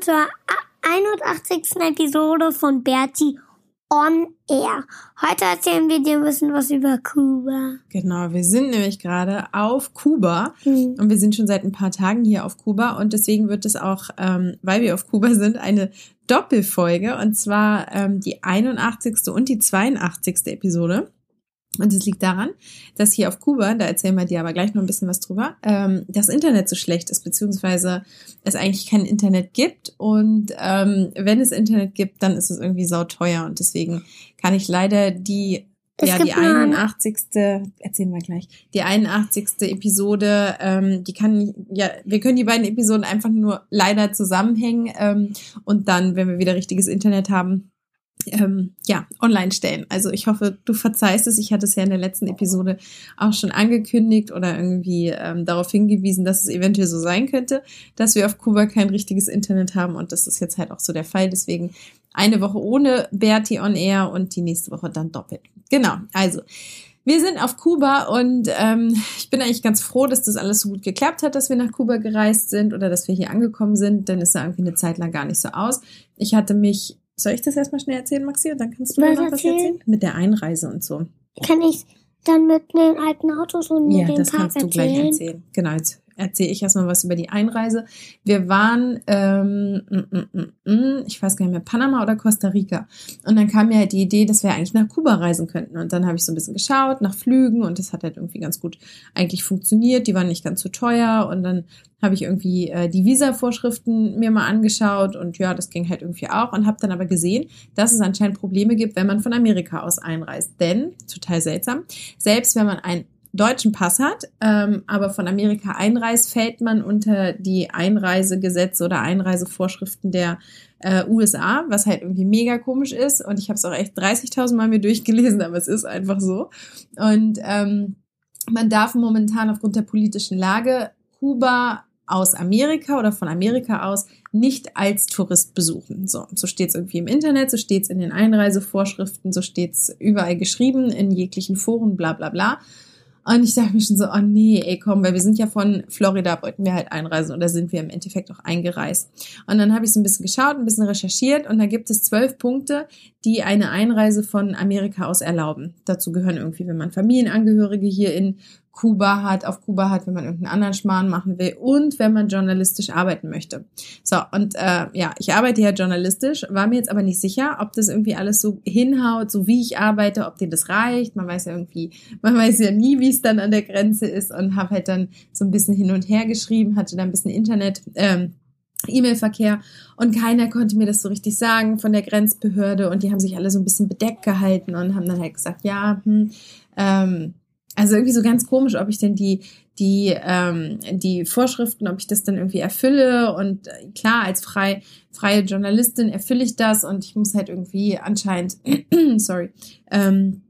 Willkommen zur 81. Episode von Bertie on Air. Heute erzählen wir dir ein bisschen was über Kuba. Genau, wir sind nämlich gerade auf Kuba Hm. und wir sind schon seit ein paar Tagen hier auf Kuba und deswegen wird es auch, ähm, weil wir auf Kuba sind, eine Doppelfolge und zwar ähm, die 81. und die 82. Episode. Und es liegt daran, dass hier auf Kuba, da erzählen wir dir aber gleich noch ein bisschen was drüber, ähm, das Internet so schlecht ist, beziehungsweise es eigentlich kein Internet gibt. Und ähm, wenn es Internet gibt, dann ist es irgendwie sauteuer. Und deswegen kann ich leider die, Es ja, die gibt nur eine- 81. erzählen wir gleich, die 81. Episode, ähm, die kann, ja, wir können die beiden Episoden einfach nur leider zusammenhängen ähm, und dann, wenn wir wieder richtiges Internet haben, ähm, ja, online stellen. Also ich hoffe, du verzeihst es. Ich hatte es ja in der letzten Episode auch schon angekündigt oder irgendwie ähm, darauf hingewiesen, dass es eventuell so sein könnte, dass wir auf Kuba kein richtiges Internet haben und das ist jetzt halt auch so der Fall. Deswegen eine Woche ohne Bertie on Air und die nächste Woche dann doppelt. Genau, also wir sind auf Kuba und ähm, ich bin eigentlich ganz froh, dass das alles so gut geklappt hat, dass wir nach Kuba gereist sind oder dass wir hier angekommen sind, denn es sah irgendwie eine Zeit lang gar nicht so aus. Ich hatte mich, soll ich das erstmal schnell erzählen, Maxi, und dann kannst du Was noch was erzählen? erzählen? Mit der Einreise und so. Kann ich dann mit den alten Autos und Ja, mit dem das Park kannst du gleich erzählen? erzählen. Genau, jetzt erzähle ich erstmal was über die Einreise. Wir waren, ähm, mm, mm, mm, ich weiß gar nicht mehr, Panama oder Costa Rica. Und dann kam mir halt die Idee, dass wir eigentlich nach Kuba reisen könnten. Und dann habe ich so ein bisschen geschaut nach Flügen und das hat halt irgendwie ganz gut eigentlich funktioniert. Die waren nicht ganz so teuer und dann habe ich irgendwie äh, die Visa-Vorschriften mir mal angeschaut und ja, das ging halt irgendwie auch und habe dann aber gesehen, dass es anscheinend Probleme gibt, wenn man von Amerika aus einreist. Denn, total seltsam, selbst wenn man einen deutschen Pass hat, ähm, aber von Amerika einreist, fällt man unter die Einreisegesetze oder Einreisevorschriften der äh, USA, was halt irgendwie mega komisch ist. Und ich habe es auch echt 30.000 Mal mir durchgelesen, aber es ist einfach so. Und ähm, man darf momentan aufgrund der politischen Lage Kuba aus Amerika oder von Amerika aus nicht als Tourist besuchen. So, so steht es irgendwie im Internet, so steht es in den Einreisevorschriften, so steht es überall geschrieben, in jeglichen Foren, bla bla bla. Und ich dachte mir schon so, oh nee, ey, komm, weil wir sind ja von Florida, wollten wir halt einreisen oder sind wir im Endeffekt auch eingereist. Und dann habe ich so ein bisschen geschaut, ein bisschen recherchiert und da gibt es zwölf Punkte, die eine Einreise von Amerika aus erlauben. Dazu gehören irgendwie, wenn man Familienangehörige hier in Kuba hat, auf Kuba hat, wenn man irgendeinen anderen Schmarrn machen will und wenn man journalistisch arbeiten möchte. So, und äh, ja, ich arbeite ja journalistisch, war mir jetzt aber nicht sicher, ob das irgendwie alles so hinhaut, so wie ich arbeite, ob dir das reicht. Man weiß ja irgendwie, man weiß ja nie, wie es dann an der Grenze ist und habe halt dann so ein bisschen hin und her geschrieben, hatte dann ein bisschen Internet. Ähm, E-Mail-Verkehr und keiner konnte mir das so richtig sagen von der Grenzbehörde und die haben sich alle so ein bisschen bedeckt gehalten und haben dann halt gesagt, ja, hm, ähm, also irgendwie so ganz komisch, ob ich denn die die ähm, die Vorschriften, ob ich das dann irgendwie erfülle und äh, klar als frei freie Journalistin erfülle ich das und ich muss halt irgendwie anscheinend sorry ähm,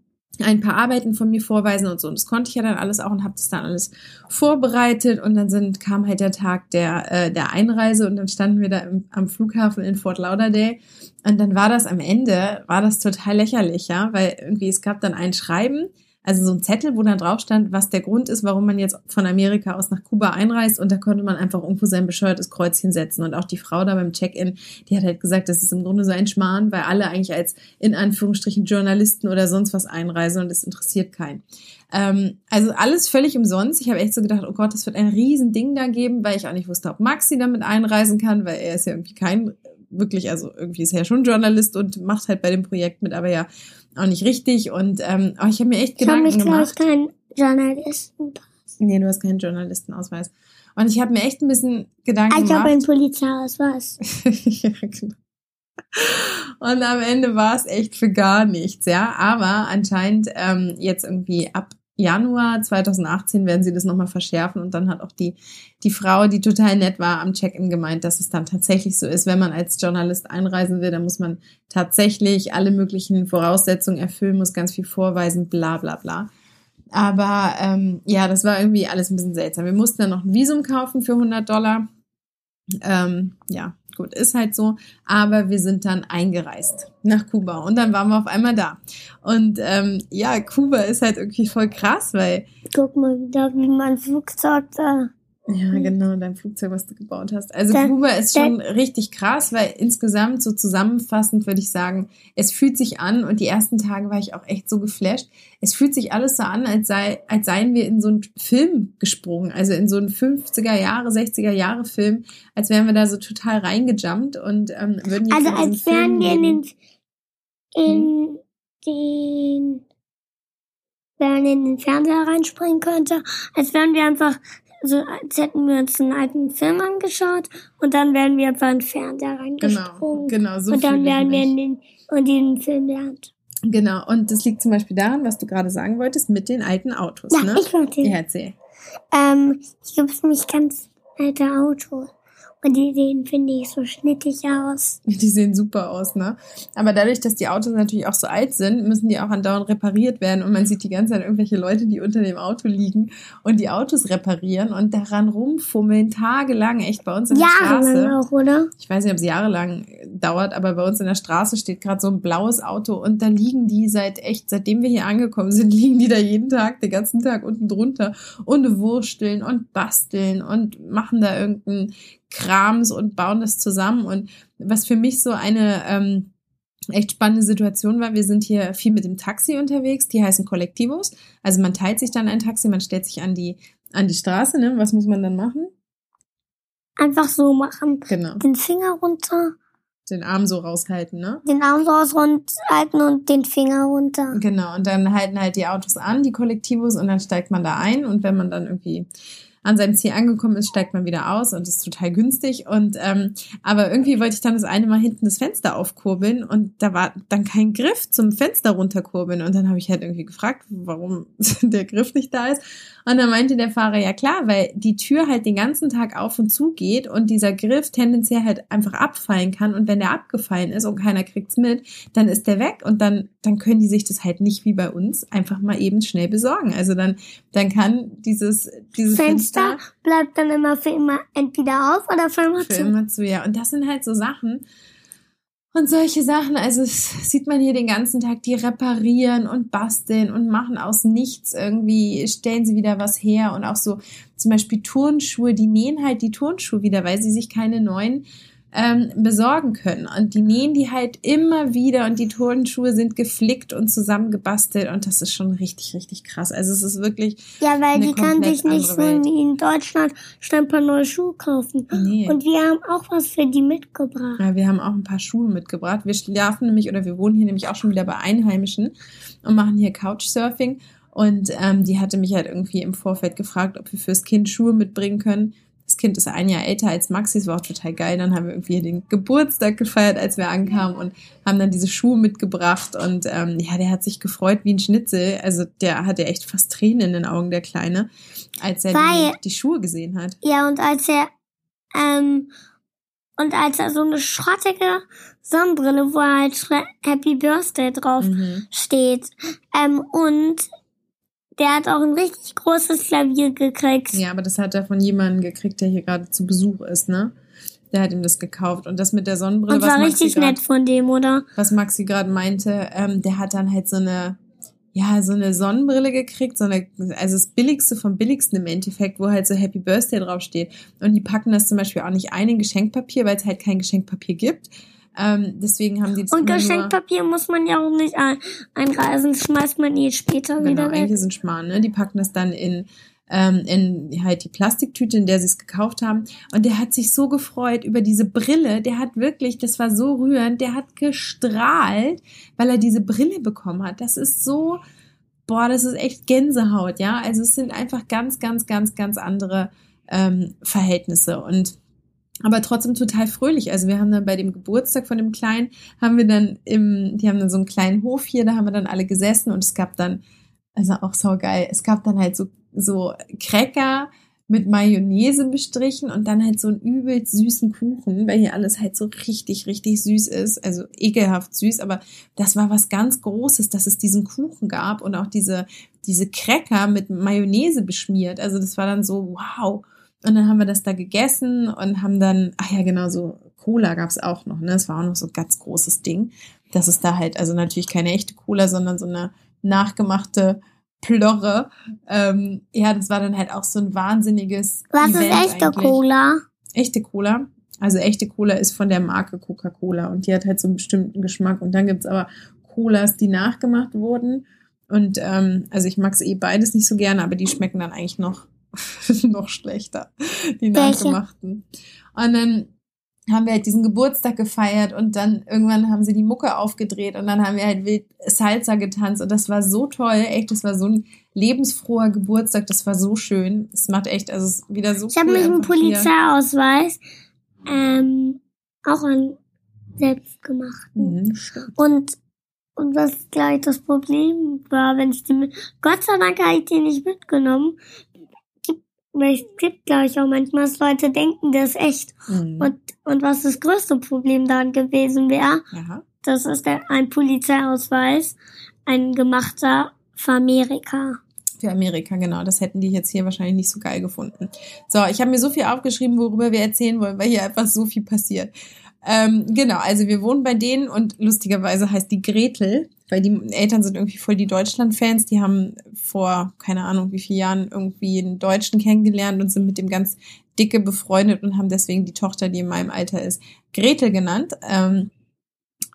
ein paar Arbeiten von mir vorweisen und so. Und das konnte ich ja dann alles auch und habe das dann alles vorbereitet. Und dann sind, kam halt der Tag der, äh, der Einreise und dann standen wir da im, am Flughafen in Fort Lauderdale. Und dann war das am Ende, war das total lächerlich, ja, weil irgendwie es gab dann ein Schreiben, also so ein Zettel, wo dann drauf stand, was der Grund ist, warum man jetzt von Amerika aus nach Kuba einreist. Und da konnte man einfach irgendwo sein bescheuertes Kreuzchen setzen. Und auch die Frau da beim Check-in, die hat halt gesagt, das ist im Grunde so ein Schmarrn, weil alle eigentlich als in Anführungsstrichen Journalisten oder sonst was einreisen und es interessiert keinen. Ähm, also alles völlig umsonst. Ich habe echt so gedacht, oh Gott, das wird ein Riesending da geben, weil ich auch nicht wusste, ob Maxi damit einreisen kann, weil er ist ja irgendwie kein wirklich, also irgendwie ist er ja schon Journalist und macht halt bei dem Projekt mit, aber ja auch nicht richtig. Und ähm, aber ich habe mir echt Ich habe Gedanken mich, glaube ich, gemacht. keinen Journalistenpass. Nee, du hast keinen Journalistenausweis. Und ich habe mir echt ein bisschen Gedanken Ah, ich gemacht. habe einen Polizeiausweis. ja, genau. Und am Ende war es echt für gar nichts, ja. Aber anscheinend ähm, jetzt irgendwie ab Januar 2018 werden sie das nochmal verschärfen und dann hat auch die, die Frau, die total nett war, am Check-in gemeint, dass es dann tatsächlich so ist, wenn man als Journalist einreisen will, dann muss man tatsächlich alle möglichen Voraussetzungen erfüllen, muss ganz viel vorweisen, bla bla bla. Aber ähm, ja, das war irgendwie alles ein bisschen seltsam. Wir mussten dann noch ein Visum kaufen für 100 Dollar. Ähm, ja, gut, ist halt so. Aber wir sind dann eingereist nach Kuba und dann waren wir auf einmal da. Und ähm, ja, Kuba ist halt irgendwie voll krass, weil Guck mal wieder, wie mein Flugzeug da. Ja, genau, dein Flugzeug, was du gebaut hast. Also Da- Kuba ist da- schon richtig krass, weil insgesamt so zusammenfassend würde ich sagen, es fühlt sich an und die ersten Tage war ich auch echt so geflasht. Es fühlt sich alles so an, als sei, als seien wir in so einen Film gesprungen, also in so einen 50er Jahre, 60er Jahre Film, als wären wir da so total reingejumpt und ähm, würden jetzt Also als wären wir in den, in den, wenn man in den Fernseher reinspringen könnte, als wären wir einfach, so als hätten wir uns einen alten Film angeschaut und dann wären wir einfach in den Fernseher Genau, reingesprungen. genau, so und dann wären wir in den, und den Film lernt. Genau, und das liegt zum Beispiel daran, was du gerade sagen wolltest, mit den alten Autos, Ja, ne? ich wollte. Ja, erzähl. Ähm, hier gibt es nämlich ganz alte Autos. Und die sehen, finde ich, so schnittig aus. Die sehen super aus, ne? Aber dadurch, dass die Autos natürlich auch so alt sind, müssen die auch andauernd repariert werden. Und man sieht die ganze Zeit irgendwelche Leute, die unter dem Auto liegen und die Autos reparieren und daran rumfummeln, tagelang, echt bei uns in der Jahrelang Straße. auch, oder? Ich weiß nicht, ob es jahrelang dauert, aber bei uns in der Straße steht gerade so ein blaues Auto und da liegen die seit echt, seitdem wir hier angekommen sind, liegen die da jeden Tag, den ganzen Tag unten drunter und wursteln und basteln und machen da irgendeinen Krams und bauen das zusammen. Und was für mich so eine ähm, echt spannende Situation war, wir sind hier viel mit dem Taxi unterwegs, die heißen Kollektivos. Also man teilt sich dann ein Taxi, man stellt sich an die, an die Straße, ne? Was muss man dann machen? Einfach so machen. Genau. Den Finger runter, Den Arm so raushalten, ne? den Arm so aushalten und den Finger runter. Genau, und dann halten halt die Autos an, die Kollektivos, und dann steigt man da ein. Und wenn man dann irgendwie an seinem Ziel angekommen ist, steigt man wieder aus und ist total günstig. Und ähm, aber irgendwie wollte ich dann das eine Mal hinten das Fenster aufkurbeln und da war dann kein Griff zum Fenster runterkurbeln. Und dann habe ich halt irgendwie gefragt, warum der Griff nicht da ist. Und dann meinte der Fahrer, ja klar, weil die Tür halt den ganzen Tag auf und zu geht und dieser Griff tendenziell halt einfach abfallen kann. Und wenn der abgefallen ist und keiner kriegt's mit, dann ist der weg und dann, dann können die sich das halt nicht wie bei uns einfach mal eben schnell besorgen. Also dann, dann kann dieses, dieses Fenster Fenster bleibt dann immer für immer entweder auf oder für immer für zu. immer zu, ja. Und das sind halt so Sachen. Und solche Sachen, also sieht man hier den ganzen Tag, die reparieren und basteln und machen aus nichts irgendwie, stellen sie wieder was her und auch so zum Beispiel Turnschuhe, die nähen halt die Turnschuhe wieder, weil sie sich keine neuen ähm, besorgen können. Und die nähen die halt immer wieder und die Turnschuhe sind geflickt und zusammengebastelt und das ist schon richtig, richtig krass. Also es ist wirklich, Ja, weil die kann sich nicht so in Deutschland schnell ein paar neue Schuhe kaufen. nee. Und wir haben auch was für die mitgebracht. Ja, wir haben auch ein paar Schuhe mitgebracht. Wir schlafen nämlich oder wir wohnen hier nämlich auch schon wieder bei Einheimischen und machen hier Couchsurfing. Und ähm, die hatte mich halt irgendwie im Vorfeld gefragt, ob wir fürs Kind Schuhe mitbringen können. Kind ist ein Jahr älter als Maxi, das war auch total geil. Dann haben wir irgendwie den Geburtstag gefeiert, als wir ankamen und haben dann diese Schuhe mitgebracht. Und ähm, ja, der hat sich gefreut wie ein Schnitzel. Also der hatte echt fast Tränen in den Augen, der Kleine, als er Weil- die, die Schuhe gesehen hat. Ja, und als er, ähm, und als er so eine schrottige Sonnenbrille, wo halt Happy Birthday drauf Mhm. steht, ähm, und der hat auch ein richtig großes Klavier gekriegt. Ja, aber das hat er von jemandem gekriegt, der hier gerade zu Besuch ist, ne? Der hat ihm das gekauft. Und das mit der Sonnenbrille, und was war Maxi richtig grad- nett von dem, oder? was Maxi gerade meinte, ähm, der hat dann halt so eine, ja, so eine Sonnenbrille gekriegt, so eine, also das Billigste vom Billigsten im Endeffekt, wo halt so Happy Birthday draufsteht. Und die packen das zum Beispiel auch nicht ein in Geschenkpapier, weil es halt kein Geschenkpapier gibt. Ähm, deswegen haben die das Und Geschenkpapier muss man ja auch nicht ein einreisen, schmeißt man eh später Genau, wieder weg. eigentlich sind Schmarrn, ne? Die packen das dann in, ähm, in halt die Plastiktüte, in der sie es gekauft haben. Und der hat sich so gefreut über diese Brille. Der hat wirklich, das war so rührend, der hat gestrahlt, weil er diese Brille bekommen hat. Das ist so boah, das ist echt Gänsehaut, ja. Also es sind einfach ganz, ganz, ganz, ganz andere ähm, Verhältnisse und aber trotzdem total fröhlich. Also wir haben dann bei dem Geburtstag von dem Kleinen, haben wir dann im, die haben dann so einen kleinen Hof hier, da haben wir dann alle gesessen und es gab dann, also auch so geil, es gab dann halt so, so Cracker mit Mayonnaise bestrichen und dann halt so einen übelst süßen Kuchen, weil hier alles halt so richtig, richtig süß ist. Also ekelhaft süß, aber das war was ganz Großes, dass es diesen Kuchen gab und auch diese, diese Cracker mit Mayonnaise beschmiert. Also das war dann so, wow. Und dann haben wir das da gegessen und haben dann, ach ja, genau, so Cola gab's auch noch, ne? Das war auch noch so ein ganz großes Ding. Das ist da halt, also natürlich keine echte Cola, sondern so eine nachgemachte Plörre. Ähm, ja, das war dann halt auch so ein wahnsinniges. Was Event ist echte eigentlich. Cola? Echte Cola. Also echte Cola ist von der Marke Coca-Cola und die hat halt so einen bestimmten Geschmack. Und dann gibt's aber Colas, die nachgemacht wurden. Und ähm, also ich mag's eh beides nicht so gerne, aber die schmecken dann eigentlich noch noch schlechter, die nachgemachten. Und dann haben wir halt diesen Geburtstag gefeiert und dann irgendwann haben sie die Mucke aufgedreht und dann haben wir halt wild Salsa getanzt und das war so toll, echt, das war so ein lebensfroher Geburtstag, das war so schön. Es macht echt, also es ist wieder so Ich cool habe mich einen Polizeiausweis, ähm, auch an selbstgemachten. Mhm, und und was gleich das Problem war, wenn ich die mit, Gott sei Dank habe ich die nicht mitgenommen, weil es gibt, glaube ich, auch manchmal, dass Leute denken, das ist echt. Mhm. Und, und was das größte Problem daran gewesen wäre, das ist der, ein Polizeiausweis, ein gemachter für Amerika. Für Amerika, genau. Das hätten die jetzt hier wahrscheinlich nicht so geil gefunden. So, ich habe mir so viel aufgeschrieben, worüber wir erzählen wollen, weil hier einfach so viel passiert. Ähm, genau, also wir wohnen bei denen und lustigerweise heißt die Gretel, weil die Eltern sind irgendwie voll die Deutschland-Fans. Die haben vor, keine Ahnung, wie vielen Jahren irgendwie einen Deutschen kennengelernt und sind mit dem ganz dicke befreundet und haben deswegen die Tochter, die in meinem Alter ist, Gretel genannt. Ähm,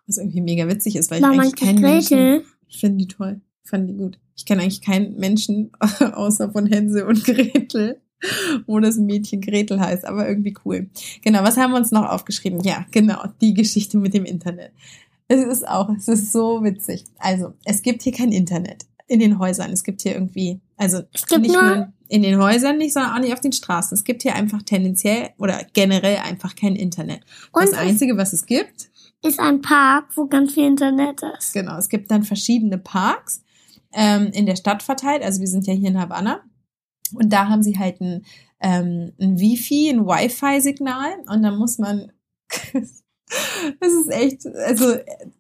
was irgendwie mega witzig ist, weil ich eigentlich keinen Menschen... Ich finde die toll. Fand die gut. Ich kenne eigentlich keinen Menschen außer von Hänsel und Gretel wo das Mädchen Gretel heißt, aber irgendwie cool. Genau, was haben wir uns noch aufgeschrieben? Ja, genau, die Geschichte mit dem Internet. Es ist auch, es ist so witzig. Also, es gibt hier kein Internet in den Häusern. Es gibt hier irgendwie, also nicht nur in den Häusern nicht, sondern auch nicht auf den Straßen. Es gibt hier einfach tendenziell oder generell einfach kein Internet. Und das Einzige, was es gibt, ist ein Park, wo ganz viel Internet ist. Genau, es gibt dann verschiedene Parks ähm, in der Stadt verteilt. Also wir sind ja hier in Havanna und da haben sie halt ein, ähm, ein Wifi, ein Wi-Fi-Signal und dann muss man, das ist echt, also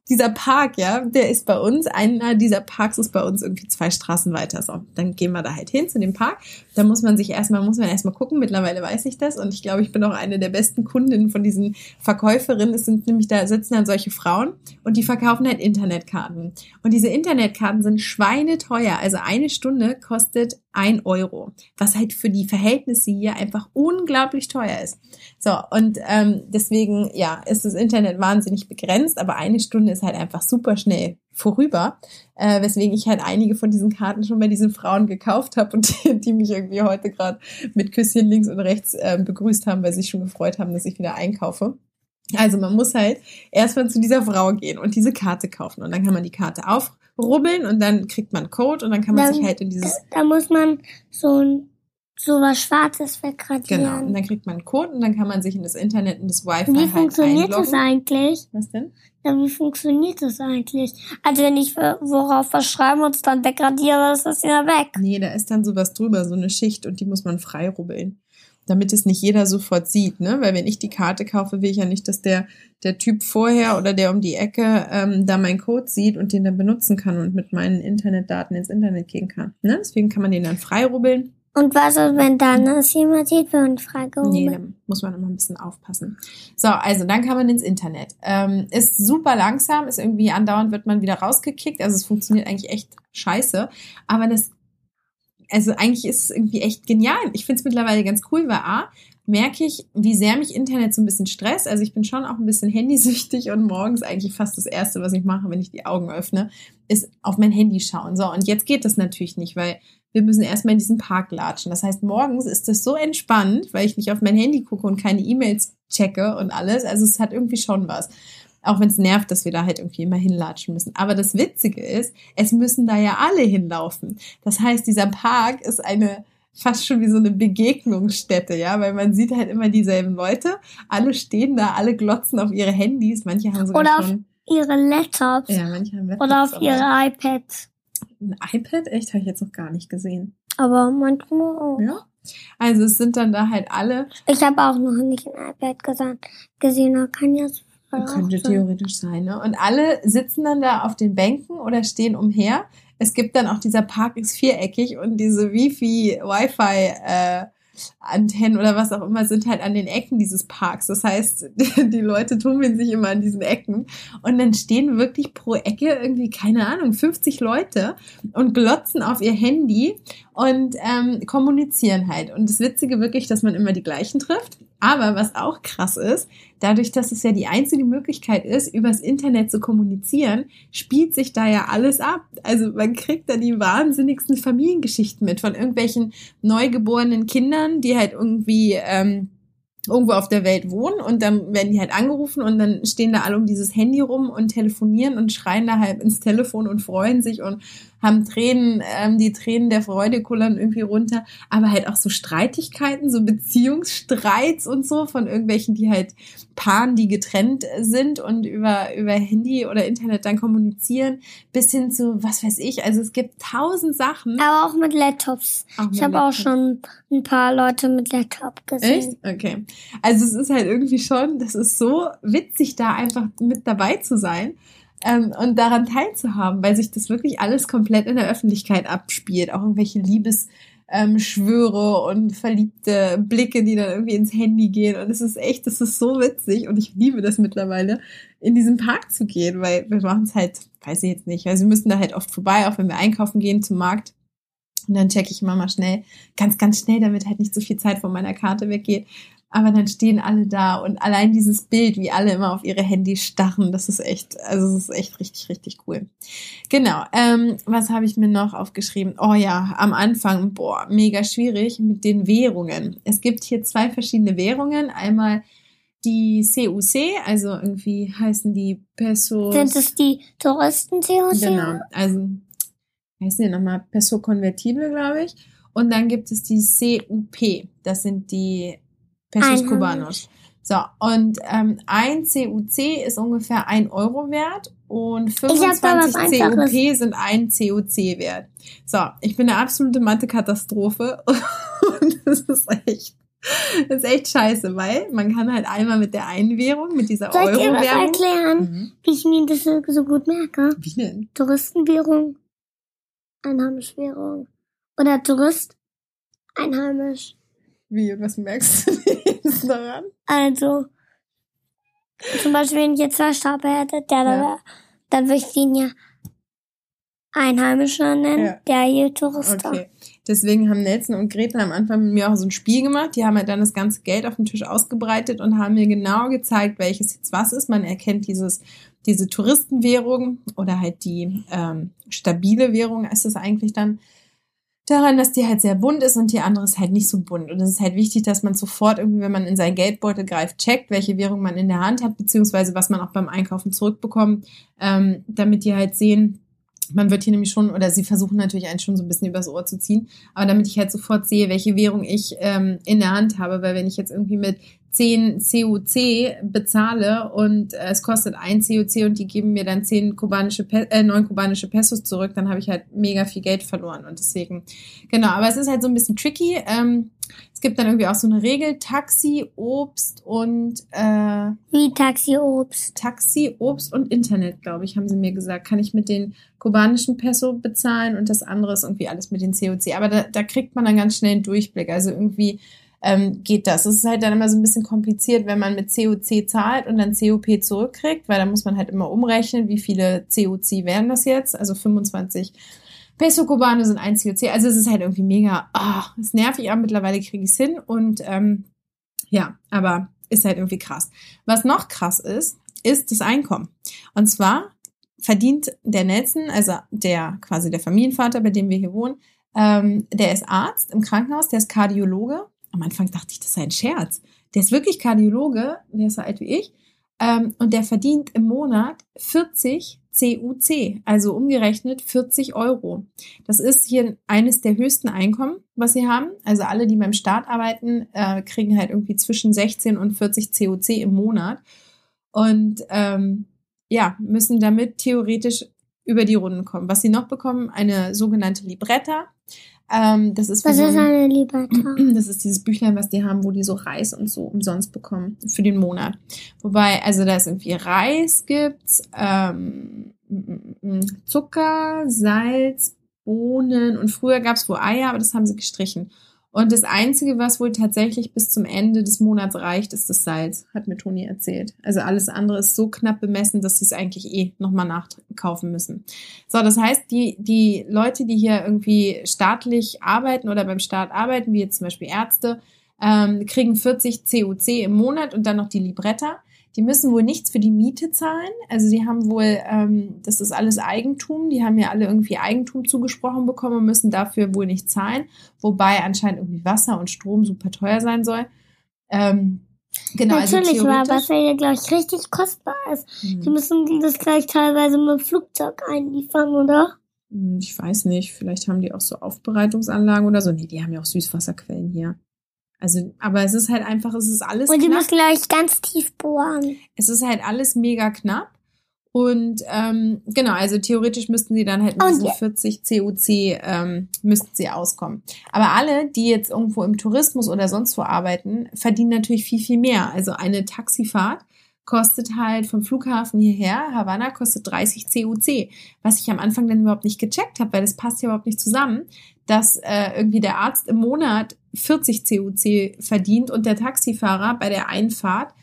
dieser Park, ja, der ist bei uns, einer dieser Parks ist bei uns irgendwie zwei Straßen weiter. So, dann gehen wir da halt hin zu dem Park. Da muss man sich erstmal, muss man erstmal gucken. Mittlerweile weiß ich das und ich glaube, ich bin auch eine der besten Kundinnen von diesen Verkäuferinnen. Es sind nämlich, da sitzen dann solche Frauen und die verkaufen halt Internetkarten. Und diese Internetkarten sind schweineteuer. Also eine Stunde kostet ein Euro, was halt für die Verhältnisse hier einfach unglaublich teuer ist. So, und ähm, deswegen, ja, ist das Internet wahnsinnig begrenzt, aber eine Stunde ist halt einfach super schnell vorüber, äh, weswegen ich halt einige von diesen Karten schon bei diesen Frauen gekauft habe und die, die mich irgendwie heute gerade mit Küsschen links und rechts äh, begrüßt haben, weil sie sich schon gefreut haben, dass ich wieder einkaufe. Also man muss halt erstmal zu dieser Frau gehen und diese Karte kaufen und dann kann man die Karte aufrubbeln und dann kriegt man Code und dann kann man dann, sich halt in dieses... Da, da muss man so ein so was Schwarzes wegradieren. Genau, und dann kriegt man einen Code und dann kann man sich in das Internet, in das Wi-Fi Wie halt funktioniert einloggen. das eigentlich? Was denn? Ja, wie funktioniert das eigentlich? Also wenn ich worauf was schreibe und es dann degradiere, ist das ja weg. Nee, da ist dann sowas drüber, so eine Schicht und die muss man frei rubbeln. Damit es nicht jeder sofort sieht, ne? Weil wenn ich die Karte kaufe, will ich ja nicht, dass der, der Typ vorher oder der um die Ecke ähm, da meinen Code sieht und den dann benutzen kann und mit meinen Internetdaten ins Internet gehen kann. Ne? Deswegen kann man den dann frei rubbeln und was ist, wenn dann es jemand sieht, für eine Frage? Nee, da muss man immer ein bisschen aufpassen. So, also dann kann man ins Internet. Ähm, ist super langsam, ist irgendwie andauernd wird man wieder rausgekickt. Also es funktioniert eigentlich echt scheiße. Aber das, also eigentlich ist es irgendwie echt genial. Ich finde es mittlerweile ganz cool, weil A, merke ich, wie sehr mich Internet so ein bisschen stresst. Also ich bin schon auch ein bisschen handysüchtig und morgens eigentlich fast das Erste, was ich mache, wenn ich die Augen öffne, ist auf mein Handy schauen. So, und jetzt geht das natürlich nicht, weil wir müssen erstmal in diesen Park latschen. Das heißt, morgens ist das so entspannt, weil ich nicht auf mein Handy gucke und keine E-Mails checke und alles. Also es hat irgendwie schon was. Auch wenn es nervt, dass wir da halt irgendwie immer hinlatschen müssen. Aber das Witzige ist, es müssen da ja alle hinlaufen. Das heißt, dieser Park ist eine fast schon wie so eine Begegnungsstätte, ja, weil man sieht halt immer dieselben Leute. Alle stehen da, alle glotzen auf ihre Handys. Manche haben sogar Oder auf schon ihre Laptops. ja, manche haben Oder Laptops, auf ihre iPads. Ein iPad? Echt? Habe ich jetzt noch gar nicht gesehen. Aber manchmal auch. Ja. Also es sind dann da halt alle, Ich habe auch noch nicht ein iPad gesagt, gesehen, da kann ja könnte theoretisch sein, ne? Und alle sitzen dann da auf den Bänken oder stehen umher. Es gibt dann auch, dieser Park ist viereckig und diese Wifi, Wi-Fi, äh, Antennen oder was auch immer sind halt an den Ecken dieses Parks. Das heißt, die Leute tummeln sich immer an diesen Ecken und dann stehen wirklich pro Ecke irgendwie, keine Ahnung, 50 Leute und glotzen auf ihr Handy und ähm, kommunizieren halt. Und das Witzige wirklich, dass man immer die gleichen trifft. Aber was auch krass ist, dadurch, dass es ja die einzige Möglichkeit ist, übers Internet zu kommunizieren, spielt sich da ja alles ab. Also man kriegt da die wahnsinnigsten Familiengeschichten mit von irgendwelchen neugeborenen Kindern, die halt irgendwie ähm, irgendwo auf der Welt wohnen und dann werden die halt angerufen und dann stehen da alle um dieses Handy rum und telefonieren und schreien da halt ins Telefon und freuen sich und haben Tränen, ähm, die Tränen der Freude kullern irgendwie runter, aber halt auch so Streitigkeiten, so Beziehungsstreits und so von irgendwelchen, die halt Paaren, die getrennt sind und über, über Handy oder Internet dann kommunizieren, bis hin zu, was weiß ich, also es gibt tausend Sachen. Aber auch mit Laptops. Auch Ich habe auch schon ein paar Leute mit Laptop gesehen. Echt? Okay. Also es ist halt irgendwie schon, das ist so witzig, da einfach mit dabei zu sein ähm, und daran teilzuhaben, weil sich das wirklich alles komplett in der Öffentlichkeit abspielt. Auch irgendwelche Liebes ähm, und verliebte Blicke, die dann irgendwie ins Handy gehen. Und es ist echt, das ist so witzig und ich liebe das mittlerweile, in diesen Park zu gehen, weil wir machen es halt, weiß ich jetzt nicht, weil sie müssen da halt oft vorbei, auch wenn wir einkaufen gehen zum Markt. Und dann checke ich immer mal schnell, ganz, ganz schnell, damit halt nicht so viel Zeit von meiner Karte weggeht. Aber dann stehen alle da und allein dieses Bild, wie alle immer auf ihre Handys starren, das ist echt, also das ist echt richtig, richtig cool. Genau. Ähm, was habe ich mir noch aufgeschrieben? Oh ja, am Anfang, boah, mega schwierig mit den Währungen. Es gibt hier zwei verschiedene Währungen. Einmal die CUC, also irgendwie heißen die Pesos. Sind es die Touristen-COC? Genau, also heißen die nochmal Peso Convertible, glaube ich. Und dann gibt es die CUP, das sind die Pesos. Cubanos. So, und ähm, ein CUC ist ungefähr ein Euro wert und hab da was 25 Einfaches. CUP sind ein CUC wert. So, ich bin eine absolute Mathe-Katastrophe und das ist echt, das ist echt scheiße, weil man kann halt einmal mit der einen Währung, mit dieser Soll ich dir was Euro-Währung. erklären, Mhm. wie ich mir das so gut merke? Wie denn? Touristenwährung, Einheimischwährung. Oder Tourist, einheimisch. Wie, was merkst du jetzt daran? Also, zum Beispiel, wenn ich jetzt zwei Stapel hätte, der da Ja. wäre, dann würde ich den ja Einheimischer nennen, Ja. der hier Tourist. Okay. Deswegen haben Nelson und Gretel am Anfang mit mir auch so ein Spiel gemacht. Die haben halt dann das ganze Geld auf dem Tisch ausgebreitet und haben mir genau gezeigt, welches jetzt was ist. Man erkennt dieses, diese Touristenwährung oder halt die ähm, stabile Währung ist es eigentlich dann daran, dass die halt sehr bunt ist und die andere ist halt nicht so bunt. Und es ist halt wichtig, dass man sofort irgendwie, wenn man in seinen Geldbeutel greift, checkt, welche Währung man in der Hand hat, beziehungsweise was man auch beim Einkaufen zurückbekommt, ähm, damit die halt sehen, man wird hier nämlich schon, oder sie versuchen natürlich einen schon so ein bisschen übers Ohr zu ziehen, aber damit ich halt sofort sehe, welche Währung ich ähm, in der Hand habe, weil wenn ich jetzt irgendwie mit 10 CUC bezahle und äh, es kostet ein CUC und die geben mir dann 10 kubanische, Pe äh, 9 kubanische Pesos zurück, dann habe ich halt mega viel Geld verloren und deswegen, genau, aber es ist halt so ein bisschen tricky. Ähm, es gibt dann irgendwie auch so eine Regel, Taxi, Obst und äh, Wie Taxi-Obst. Taxi, Obst und Internet, glaube ich, haben sie mir gesagt. Kann ich mit den kubanischen Peso bezahlen und das andere ist irgendwie alles mit den COC. Aber da, da kriegt man dann ganz schnell einen Durchblick. Also irgendwie ähm, geht das. Es ist halt dann immer so ein bisschen kompliziert, wenn man mit COC zahlt und dann COP zurückkriegt, weil da muss man halt immer umrechnen, wie viele COC wären das jetzt. Also 25 Peso Cubano sind ein COC. Also es ist halt irgendwie mega, ah, ist nervig, aber mittlerweile kriege ich es hin und ähm, ja, aber ist halt irgendwie krass. Was noch krass ist, ist das Einkommen. Und zwar verdient der Nelson, also der quasi der Familienvater, bei dem wir hier wohnen, ähm, der ist Arzt im Krankenhaus, der ist Kardiologe. Am Anfang dachte ich, das sei ein Scherz. Der ist wirklich Kardiologe, der ist so alt wie ich. Ähm, und der verdient im Monat 40 CUC, also umgerechnet 40 Euro. Das ist hier eines der höchsten Einkommen, was sie haben. Also alle, die beim Staat arbeiten, äh, kriegen halt irgendwie zwischen 16 und 40 CUC im Monat. Und ähm, ja, müssen damit theoretisch über die Runden kommen. Was sie noch bekommen, eine sogenannte Libretta. Ähm, das ist Was so ist ein- eine das ist dieses Büchlein, was die haben, wo die so Reis und so umsonst bekommen für den Monat. Wobei, also da ist irgendwie Reis gibt's, ähm, mm, mm, mm, Zucker, Salz, Bohnen und früher gab's wohl Eier, aber das haben sie gestrichen. Und das Einzige, was wohl tatsächlich bis zum Ende des Monats reicht, ist das Salz, hat mir Toni erzählt. Also alles andere ist so knapp bemessen, dass sie es eigentlich eh nochmal nachkaufen müssen. So, das heißt, die, die Leute, die hier irgendwie staatlich arbeiten oder beim Staat arbeiten, wie jetzt zum Beispiel Ärzte, ähm, kriegen 40 COC im Monat und dann noch die Libretta. Die müssen wohl nichts für die Miete zahlen. Also sie haben wohl, ähm, das ist alles Eigentum. Die haben ja alle irgendwie Eigentum zugesprochen bekommen und müssen dafür wohl nicht zahlen. Wobei anscheinend irgendwie Wasser und Strom super teuer sein soll. Ähm, genau, Natürlich, also weil. Wasser ja gleich richtig kostbar ist. Hm. Die müssen das gleich teilweise mit dem Flugzeug einliefern, oder? Hm, Ich weiß nicht, vielleicht haben die auch so Aufbereitungsanlagen oder so. Nee, die haben ja auch Süßwasserquellen hier. Also, aber es ist halt einfach, es ist alles Und die knapp. müssen gleich ganz tief bohren. Es ist halt alles mega knapp. Und ähm, genau, also theoretisch müssten sie dann halt mit diesen ja. 40 COC ähm, müssten sie auskommen. Aber alle, die jetzt irgendwo im Tourismus oder sonst wo arbeiten, verdienen natürlich viel, viel mehr. Also eine Taxifahrt kostet halt vom Flughafen hierher, Havanna, kostet 30 COC. Was ich am Anfang dann überhaupt nicht gecheckt habe, weil das passt ja überhaupt nicht zusammen, dass äh, irgendwie der Arzt im Monat 40 COC verdient und der Taxifahrer bei der Einfahrt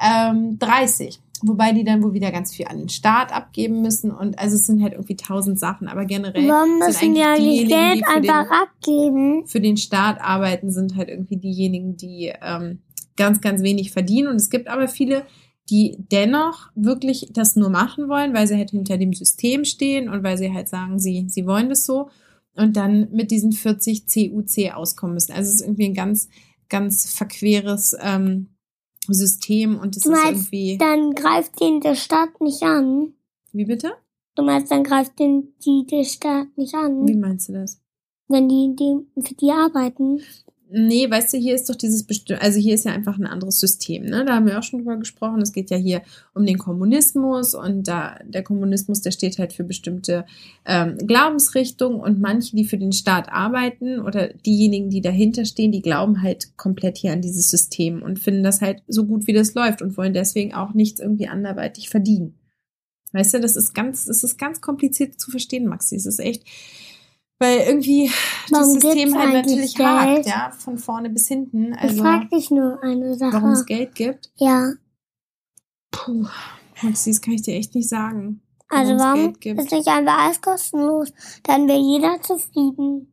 ähm, 30. Wobei die dann wohl wieder ganz viel an den Staat abgeben müssen. Und also es sind halt irgendwie tausend Sachen. Aber generell Warum müssen die eigentlich Geld für den, einfach abgeben? für den Staat arbeiten, sind halt irgendwie diejenigen, die ähm, ganz, ganz wenig verdienen. Und es gibt aber viele, die dennoch wirklich das nur machen wollen, weil sie halt hinter dem System stehen und weil sie halt sagen, sie, sie wollen das so und dann mit diesen 40 CUC auskommen müssen. Also es ist irgendwie ein ganz, ganz verqueres ähm, System und es Du ist irgendwie. Dann greift den der Staat nicht an. Wie bitte? Du meinst, dann greift den die der Staat nicht an, Wie meinst du das? wenn die, die für die arbeiten. Nee, weißt du, hier ist doch dieses bestimmte, also hier ist ja einfach ein anderes System, ne? Da haben wir auch schon drüber gesprochen. Es geht ja hier um den Kommunismus und da der Kommunismus, der steht halt für bestimmte ähm, Glaubensrichtungen und manche, die für den Staat arbeiten oder diejenigen, die dahinter stehen, die glauben halt komplett hier an dieses System und finden das halt so gut, wie das läuft und wollen deswegen auch nichts irgendwie anderweitig verdienen. Weißt du, das ist ganz, das ist ganz kompliziert zu verstehen, Maxi. Es ist echt, weil irgendwie Warum das System halt natürlich Geld? hakt, ja, von vorne bis hinten. Ich Also, frag dich nur eine Sache. warum es Geld gibt, ja, puh, Maxi, das kann ich dir echt nicht sagen. also warum Geld gibt. ist nicht einfach alles kostenlos? Dann wäre jeder zufrieden.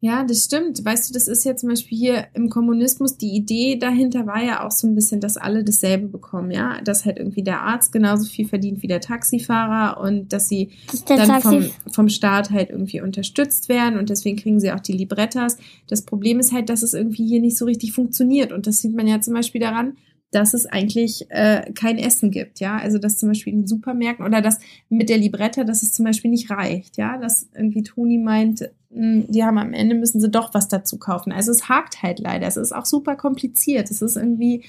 Ja, das stimmt. Weißt du, das ist ja zum Beispiel hier im Kommunismus, die Idee dahinter war ja auch so ein bisschen, dass alle dasselbe bekommen, ja. Dass halt irgendwie der Arzt genauso viel verdient wie der Taxifahrer und dass sie Das dann vom, vom Staat halt irgendwie unterstützt werden und deswegen kriegen sie auch die Librettas. Das Problem ist halt, dass es irgendwie hier nicht so richtig funktioniert und das sieht man ja zum Beispiel daran, dass es eigentlich äh, kein Essen gibt, ja, also dass zum Beispiel in den Supermärkten oder dass mit der Libretta, dass es zum Beispiel nicht reicht, ja, dass irgendwie Toni meint, mh, die haben am Ende müssen sie doch was dazu kaufen. Also es hakt halt leider, es ist auch super kompliziert, es ist irgendwie,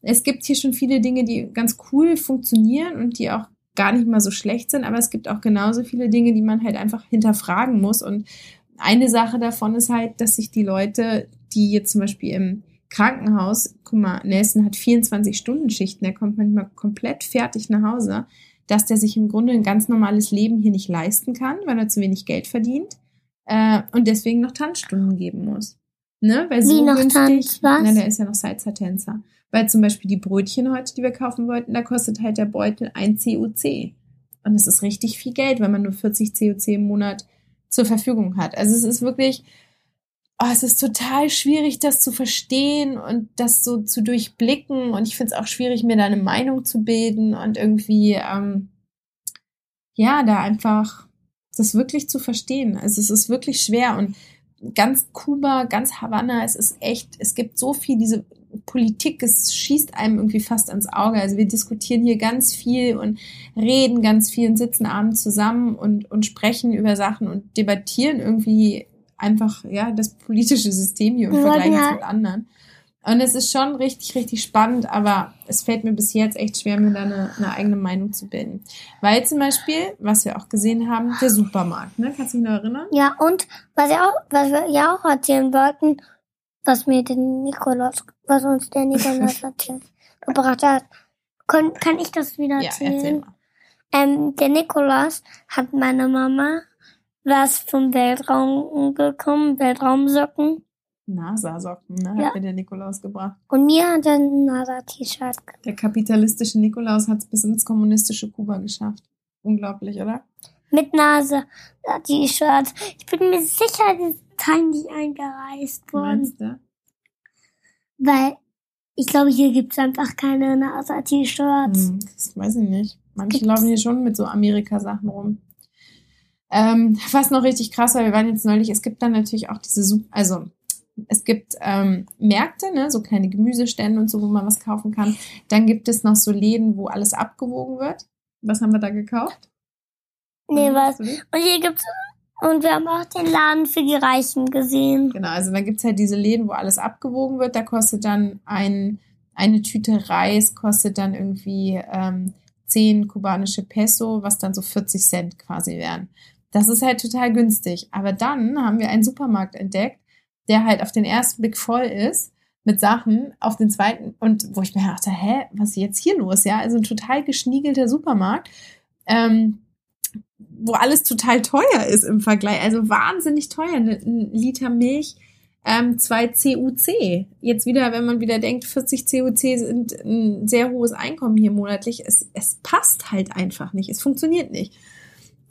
es gibt hier schon viele Dinge, die ganz cool funktionieren und die auch gar nicht mal so schlecht sind, aber es gibt auch genauso viele Dinge, die man halt einfach hinterfragen muss. Und eine Sache davon ist halt, dass sich die Leute, die jetzt zum Beispiel im Krankenhaus, guck mal, Nelson hat 24-Stunden-Schichten, der kommt manchmal komplett fertig nach Hause, dass der sich im Grunde ein ganz normales Leben hier nicht leisten kann, weil er zu wenig Geld verdient äh, und deswegen noch Tanzstunden geben muss. Ne? Weil Wie so noch günstig, Tanz, was? Na, der ist ja noch Salsa-Tänzer. Weil zum Beispiel die Brötchen heute, die wir kaufen wollten, da kostet halt der Beutel ein COC. Und es ist richtig viel Geld, wenn man nur 40 COC im Monat zur Verfügung hat. Also es ist wirklich, oh, es ist total schwierig, das zu verstehen und das so zu durchblicken. Und ich finde es auch schwierig, mir da eine Meinung zu bilden und irgendwie, ähm, ja, da einfach das wirklich zu verstehen. Also es ist wirklich schwer und ganz Kuba, ganz Havanna, es ist echt, es gibt so viel diese Politik, es schießt einem irgendwie fast ans Auge. Also wir diskutieren hier ganz viel und reden ganz viel und sitzen abends zusammen und, und sprechen über Sachen und debattieren irgendwie einfach, ja, das politische System hier Wir wollten es ja- mit anderen. Und es ist schon richtig, richtig spannend, aber es fällt mir bis jetzt echt schwer, mir da eine, eine eigene Meinung zu bilden. Weil zum Beispiel, was wir auch gesehen haben, der Supermarkt, ne? Kannst du dich noch erinnern? Ja, und was, ich auch, was wir ja auch erzählen wollten, was mir der Nikolaus, was uns der Nikolaus erzählt, gebracht hat. Kann, kann ich das wieder Ja, erzähl erzählen? mal. ähm, der Nikolaus hat meine Mama was vom Weltraum bekommen, Weltraumsocken. NASA-Socken, ne? Hat Ja. mir der Nikolaus gebracht. Und mir hat er ein NASA-T-Shirt. Der kapitalistische Nikolaus hat es bis ins kommunistische Kuba geschafft. Unglaublich, oder? Mit NASA-T-Shirt. Ich bin mir sicher, die sind nicht eingereist worden. Meinst du? Weil ich glaube, hier gibt's einfach keine NASA-T-Shirts. Hm, das weiß ich nicht. Manche Gibt's- laufen hier schon mit so Amerika-Sachen rum. Ähm, was noch richtig krass war, wir waren jetzt neulich, es gibt dann natürlich auch diese, also es gibt ähm, Märkte, ne, so kleine Gemüsestände und so, wo man was kaufen kann. Dann gibt es noch so Läden, wo alles abgewogen wird. Was haben wir da gekauft? Nee, was? Du das? Und hier gibt's, und wir haben auch den Laden für die Reichen gesehen. Genau, also dann gibt's halt diese Läden, wo alles abgewogen wird. Da kostet dann ein, eine Tüte Reis, kostet dann irgendwie ähm, 10 kubanische Peso, was dann so 40 Cent quasi wären. Das ist halt total günstig. Aber dann haben wir einen Supermarkt entdeckt, der halt auf den ersten Blick voll ist mit Sachen, auf den zweiten und wo ich mir dachte, hä, was ist jetzt hier los? Ja, also ein total geschniegelter Supermarkt. Ähm, wo alles total teuer ist im Vergleich. Also wahnsinnig teuer. Ein Liter Milch, ähm, 2 CUC. Jetzt wieder, wenn man wieder denkt, 40 CUC sind ein sehr hohes Einkommen hier monatlich. Es, es passt halt einfach nicht. Es funktioniert nicht.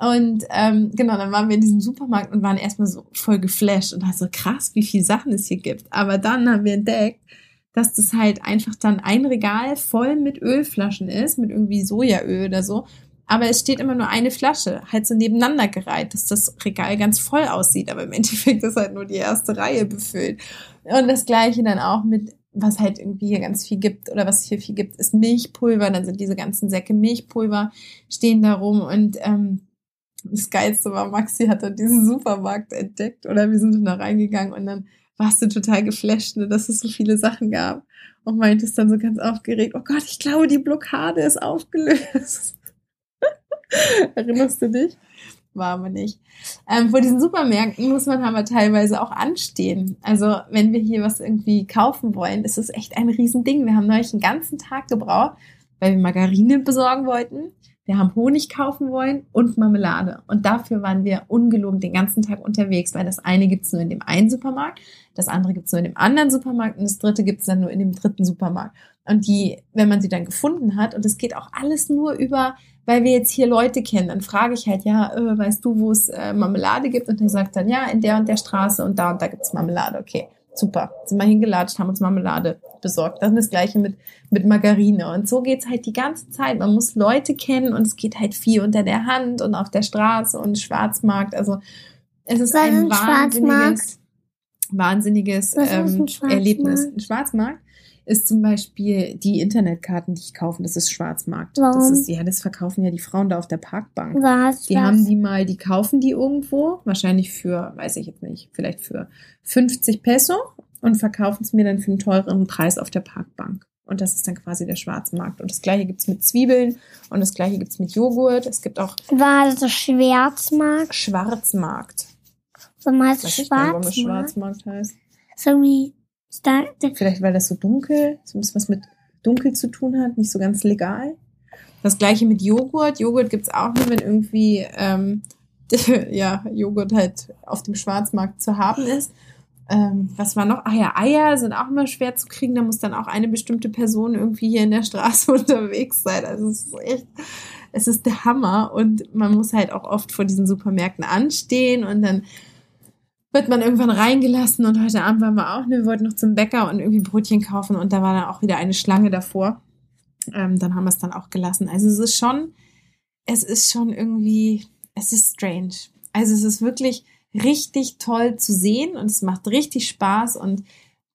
Und ähm, genau, dann waren wir in diesem Supermarkt und waren erstmal so voll geflasht und halt so krass, wie viele Sachen es hier gibt. Aber dann haben wir entdeckt, dass das halt einfach dann ein Regal voll mit Ölflaschen ist, mit irgendwie Sojaöl oder so. Aber es steht immer nur eine Flasche, halt so nebeneinander gereiht, dass das Regal ganz voll aussieht. Aber im Endeffekt ist halt nur die erste Reihe befüllt. Und das Gleiche dann auch mit, was halt irgendwie hier ganz viel gibt oder was hier viel gibt, ist Milchpulver. Dann sind diese ganzen Säcke Milchpulver stehen da rum und ähm, das Geilste war, Maxi hat dann diesen Supermarkt entdeckt oder wir sind dann da reingegangen und dann warst du total geflasht, ne, dass es so viele Sachen gab und meintest dann so ganz aufgeregt, oh Gott, ich glaube, die Blockade ist aufgelöst. Erinnerst du dich? War aber nicht. Ähm, vor diesen Supermärkten muss man aber teilweise auch anstehen. Also wenn wir hier was irgendwie kaufen wollen, ist es echt ein Riesending. Wir haben neulich einen ganzen Tag gebraucht, weil wir Margarine besorgen wollten. Wir haben Honig kaufen wollen und Marmelade. Und dafür waren wir ungelogen den ganzen Tag unterwegs, weil das eine gibt's nur in dem einen Supermarkt, das andere gibt's nur in dem anderen Supermarkt und das dritte gibt's dann nur in dem dritten Supermarkt. Und die, wenn man sie dann gefunden hat, und es geht auch alles nur über, weil wir jetzt hier Leute kennen, dann frage ich halt, ja, äh, weißt du, wo es äh, Marmelade gibt? Und er sagt dann, ja, in der und der Straße und da und da gibt's Marmelade. Okay, super. Sind wir hingelatscht, haben uns Marmelade besorgt. Dann das gleiche mit, mit Margarine. Und so geht's halt die ganze Zeit. Man muss Leute kennen und es geht halt viel unter der Hand und auf der Straße und Schwarzmarkt. Also es ist Was ein ein wahnsinniges, wahnsinniges ist ein ähm? Erlebnis. Ein Schwarzmarkt ist zum Beispiel die Internetkarten, die ich kaufe. Das ist Schwarzmarkt. Das Warum? ist, ja, das verkaufen ja die Frauen da auf der Parkbank. Was? Die was? haben die mal, die kaufen die irgendwo, wahrscheinlich für, weiß ich jetzt nicht, vielleicht für 50 Peso und verkaufen es mir dann für einen teureren Preis auf der Parkbank. Und das ist dann quasi der Schwarzmarkt. Und das gleiche gibt's mit Zwiebeln und das gleiche gibt's mit Joghurt. Es gibt auch War das der Schwarzmarkt? Schwarzmarkt. Warum heißt es nicht, warum das Schwarzmarkt? Schwarzmarkt heißt. So wie, der, Vielleicht, weil das so dunkel, so ein bisschen was mit dunkel zu tun hat, nicht so ganz legal. Das gleiche mit Joghurt. Joghurt gibt's auch nur, wenn irgendwie ähm, ja, Joghurt halt auf dem Schwarzmarkt zu haben ist. Ähm, was war noch? Ah ja, Eier sind auch immer schwer zu kriegen. Da muss dann auch eine bestimmte Person irgendwie hier in der Straße unterwegs sein. Also es ist echt, es ist der Hammer. Und man muss halt auch oft vor diesen Supermärkten anstehen und dann wird man irgendwann reingelassen und heute Abend waren wir auch, ne, wir wollten noch zum Bäcker und irgendwie Brötchen kaufen und da war dann auch wieder eine Schlange davor. Ähm, dann haben wir es dann auch gelassen. Also es ist schon, es ist schon irgendwie, es ist strange. Also es ist wirklich richtig toll zu sehen und es macht richtig Spaß und